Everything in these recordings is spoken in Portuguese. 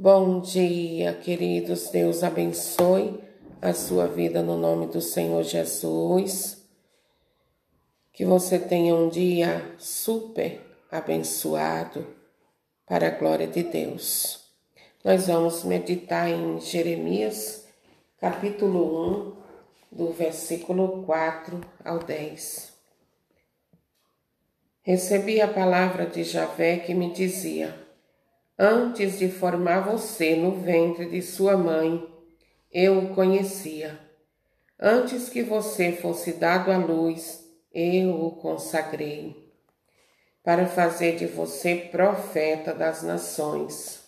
Bom dia, queridos. Deus abençoe a sua vida no nome do Senhor Jesus. Que você tenha um dia super abençoado para a glória de Deus. Nós vamos meditar em Jeremias, capítulo 1, do versículo 4 ao 10. Recebi a palavra de Javé que me dizia: Antes de formar você no ventre de sua mãe, eu o conhecia. Antes que você fosse dado à luz, eu o consagrei, para fazer de você profeta das nações.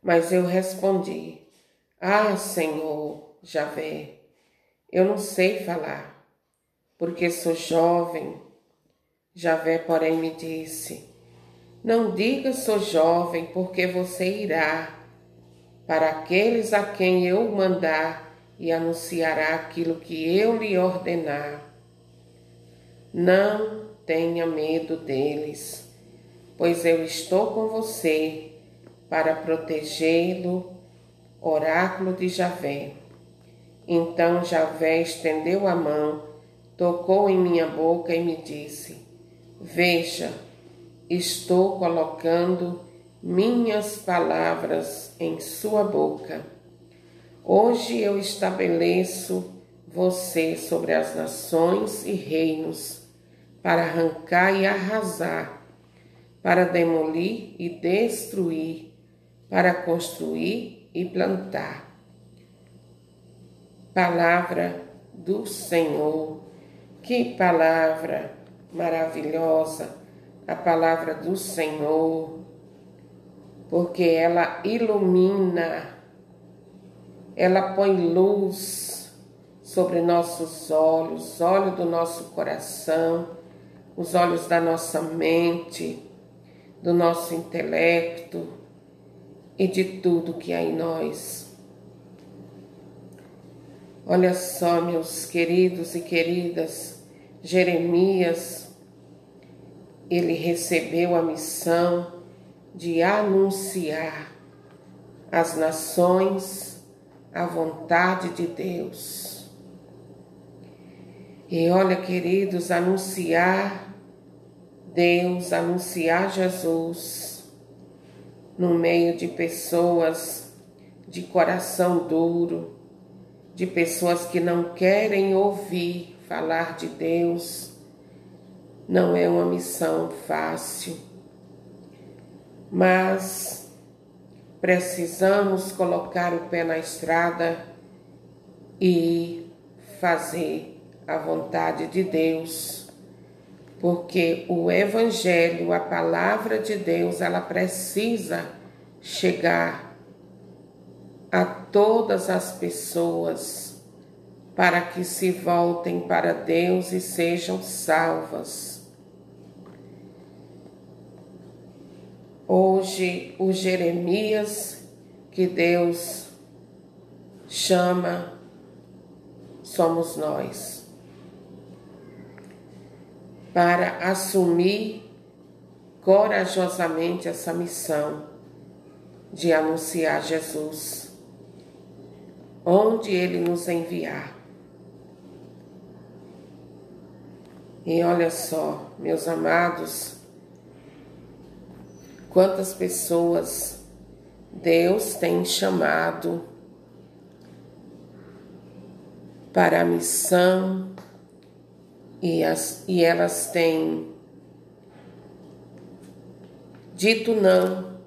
Mas eu respondi: Ah, Senhor, Javé, eu não sei falar, porque sou jovem. Javé, porém, me disse: não diga sou jovem, porque você irá para aqueles a quem eu mandar e anunciará aquilo que eu lhe ordenar. Não tenha medo deles, pois eu estou com você para protegê-lo. Oráculo de Javé. Então Javé estendeu a mão, tocou em minha boca e me disse: Veja, estou colocando minhas palavras em sua boca. Hoje eu estabeleço você sobre as nações e reinos, para arrancar e arrasar, para demolir e destruir, para construir e plantar. Palavra do Senhor, que palavra maravilhosa! A palavra do Senhor, porque ela ilumina, ela põe luz sobre nossos olhos, olhos do nosso coração, os olhos da nossa mente, do nosso intelecto e de tudo que há em nós. Olha só, meus queridos e queridas, Jeremias ele recebeu a missão de anunciar às nações a vontade de Deus. E olha, queridos, anunciar Deus, anunciar Jesus no meio de pessoas de coração duro, de pessoas que não querem ouvir falar de Deus não é uma missão fácil, mas precisamos colocar o pé na estrada e fazer a vontade de Deus, porque o Evangelho, a palavra de Deus, ela precisa chegar a todas as pessoas para que se voltem para Deus e sejam salvas. Hoje, o Jeremias que Deus chama, somos nós, para assumir corajosamente essa missão de anunciar Jesus, onde Ele nos enviar. E olha só, meus amados, Quantas pessoas Deus tem chamado para a missão e, as, e elas têm dito não,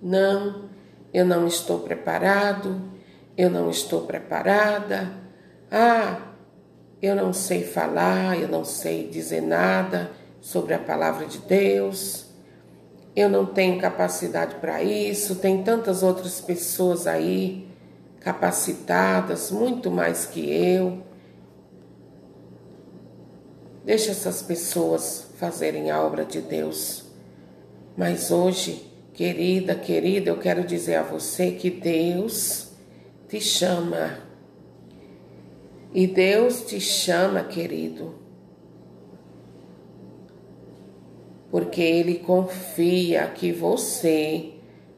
não, eu não estou preparado, eu não estou preparada, ah, eu não sei falar, eu não sei dizer nada sobre a palavra de Deus eu não tenho capacidade para isso, tem tantas outras pessoas aí capacitadas, muito mais que eu. Deixa essas pessoas fazerem a obra de Deus. Mas hoje, querida, querida, eu quero dizer a você que Deus te chama. E Deus te chama, querido porque ele confia que você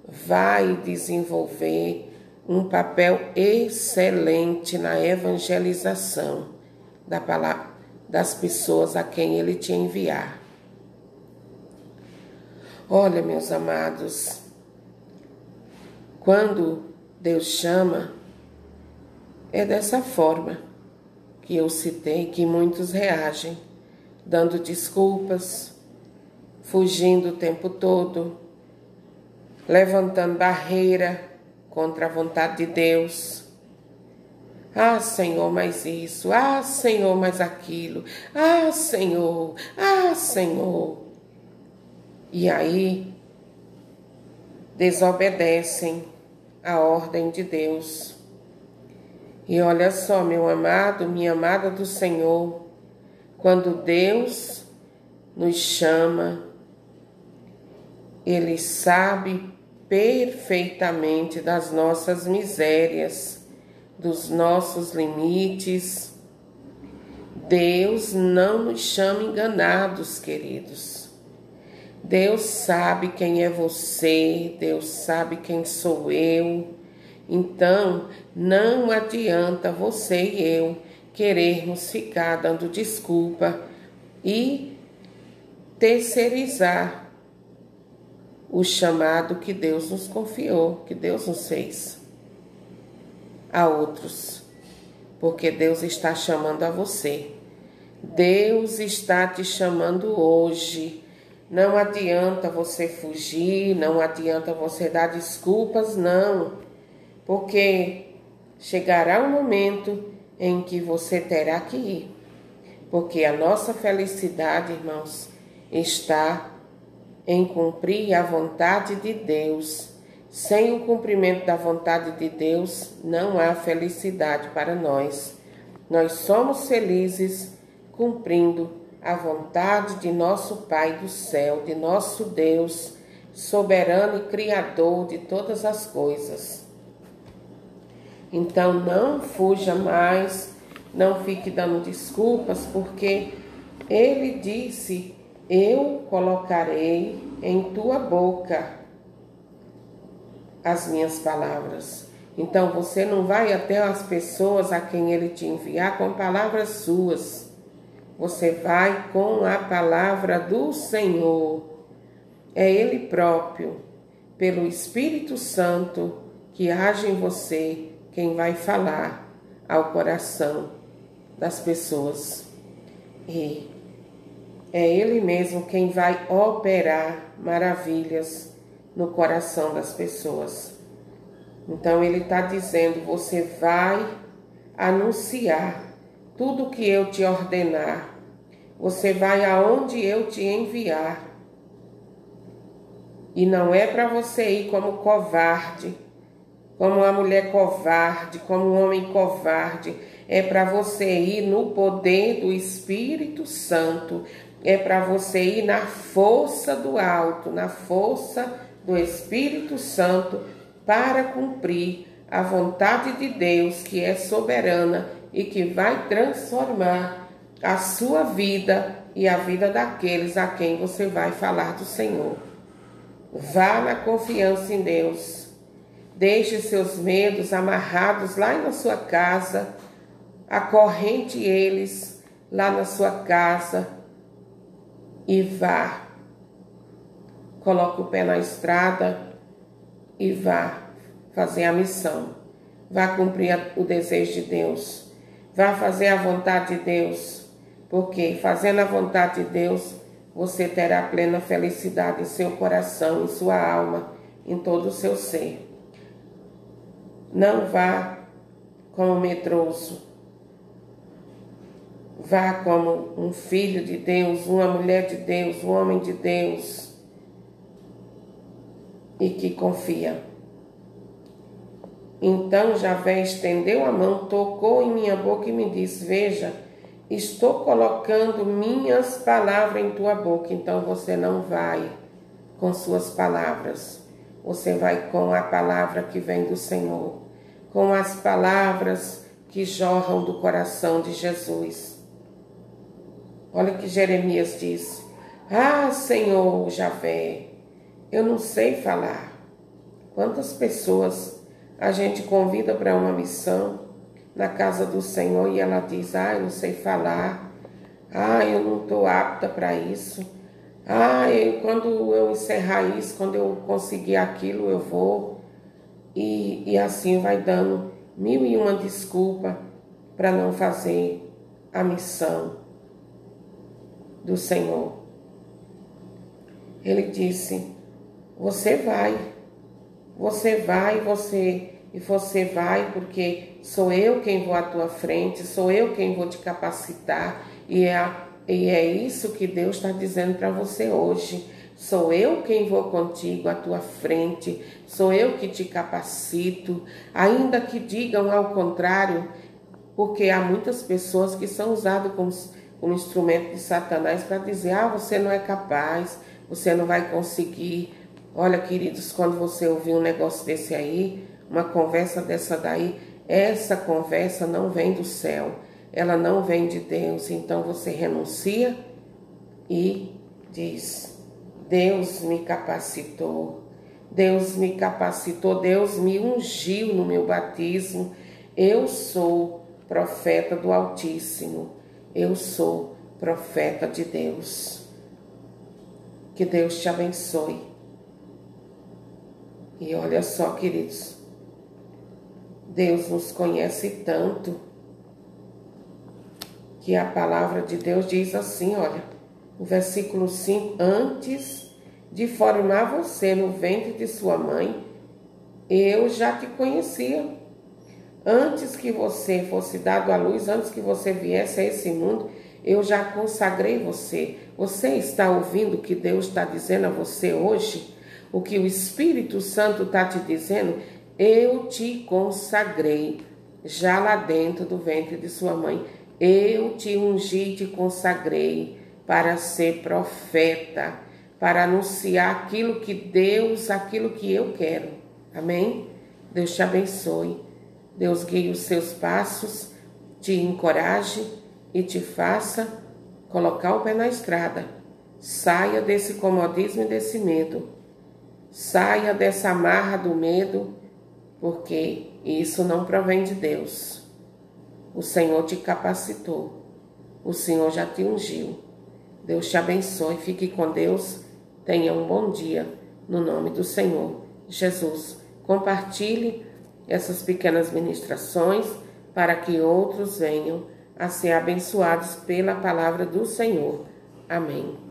vai desenvolver um papel excelente na evangelização da palavra, das pessoas a quem ele te enviar. Olha, meus amados, quando Deus chama, é dessa forma que eu citei que muitos reagem, dando desculpas, fugindo o tempo todo, levantando barreira contra a vontade de Deus. Ah, Senhor, mais isso. Ah, Senhor, mais aquilo. Ah, Senhor. Ah, Senhor. E aí desobedecem a ordem de Deus. E olha só, meu amado, minha amada do Senhor, quando Deus nos chama, Ele sabe perfeitamente das nossas misérias, dos nossos limites. Deus não nos chama enganados, queridos. Deus sabe quem é você, Deus sabe quem sou eu. Então, não adianta você e eu querermos ficar dando desculpa e terceirizar o chamado que Deus nos confiou, que Deus nos fez a outros, porque Deus está chamando a você. Deus está te chamando hoje. Não adianta você fugir, não adianta você dar desculpas, não, porque chegará um momento em que você terá que ir, porque a nossa felicidade, irmãos, está em cumprir a vontade de Deus. Sem o cumprimento da vontade de Deus, não há felicidade para nós. Nós somos felizes cumprindo a vontade de nosso Pai do céu, de nosso Deus, soberano e criador de todas as coisas. Então não fuja mais, não fique dando desculpas, porque ele disse eu colocarei em tua boca as minhas palavras. Então você não vai até as pessoas a quem ele te enviar com palavras suas. Você vai com a palavra do Senhor. É ele próprio, pelo Espírito Santo que age em você, quem vai falar ao coração das pessoas. E é Ele mesmo quem vai operar maravilhas no coração das pessoas. Então Ele está dizendo: você vai anunciar tudo que eu te ordenar. Você vai aonde eu te enviar. E não é para você ir como covarde, como uma mulher covarde, como um homem covarde. É para você ir no poder do Espírito Santo, é para você ir na força do alto, na força do Espírito Santo, para cumprir a vontade de Deus, que é soberana e que vai transformar a sua vida e a vida daqueles a quem você vai falar do Senhor. Vá na confiança em Deus. Deixe seus medos amarrados lá na sua casa, acorrente eles lá na sua casa e vá. Coloque o pé na estrada e vá fazer a missão. Vá cumprir o desejo de Deus. Vá fazer a vontade de Deus. Porque fazendo a vontade de Deus, você terá plena felicidade em seu coração, em sua alma, em todo o seu ser. Não vá como medroso, Vá como um filho de Deus, uma mulher de Deus, um homem de Deus e que confia. Então Javé estendeu a mão, tocou em minha boca e me disse: Veja, estou colocando minhas palavras em tua boca. Então você não vai com suas palavras, você vai com a palavra que vem do Senhor, com as palavras que jorram do coração de Jesus. Olha que Jeremias diz: Ah, Senhor Javé, eu não sei falar. Quantas pessoas a gente convida para uma missão na casa do Senhor e ela diz: Ah, eu não sei falar, ah, eu não estou apta para isso, ah, eu, quando eu encerrar isso, quando eu conseguir aquilo, eu vou. E, e assim vai dando mil e uma desculpa para não fazer a missão do Senhor. Ele disse: Você vai, você vai, você e você vai porque sou eu quem vou à tua frente, sou eu quem vou te capacitar e é, e é isso que Deus está dizendo para você hoje. Sou eu quem vou contigo à tua frente, sou eu que te capacito, ainda que digam ao contrário, porque há muitas pessoas que são usadas como, como instrumento de Satanás para dizer: ah, você não é capaz, você não vai conseguir. Olha, queridos, quando você ouvir um negócio desse aí, uma conversa dessa daí, essa conversa não vem do céu, ela não vem de Deus. Então você renuncia e diz: Deus me capacitou, Deus me capacitou, Deus me ungiu no meu batismo. Eu sou profeta do Altíssimo, eu sou profeta de Deus. Que Deus te abençoe. E olha só, queridos, Deus nos conhece tanto que a palavra de Deus diz assim, olha, o versículo 5, antes de formar você no ventre de sua mãe, eu já te conhecia. Antes que você fosse dado à luz, antes que você viesse a esse mundo, eu já consagrei você. Você está ouvindo o que Deus está dizendo a você hoje? O que o Espírito Santo está te dizendo? Eu te consagrei já lá dentro do ventre de sua mãe. Eu te ungi e te consagrei para ser profeta, para anunciar aquilo que Deus, aquilo que eu quero. Amém? Deus te abençoe. Deus guie os seus passos, te encoraje e te faça colocar o pé na estrada. Saia desse comodismo e desse medo. Saia dessa marra do medo, porque isso não provém de Deus. O Senhor te capacitou. O Senhor já te ungiu. Deus te abençoe. Fique com Deus. Tenha um bom dia. No nome do Senhor Jesus. Compartilhe essas pequenas ministrações para que outros venham a ser abençoados pela palavra do Senhor. Amém.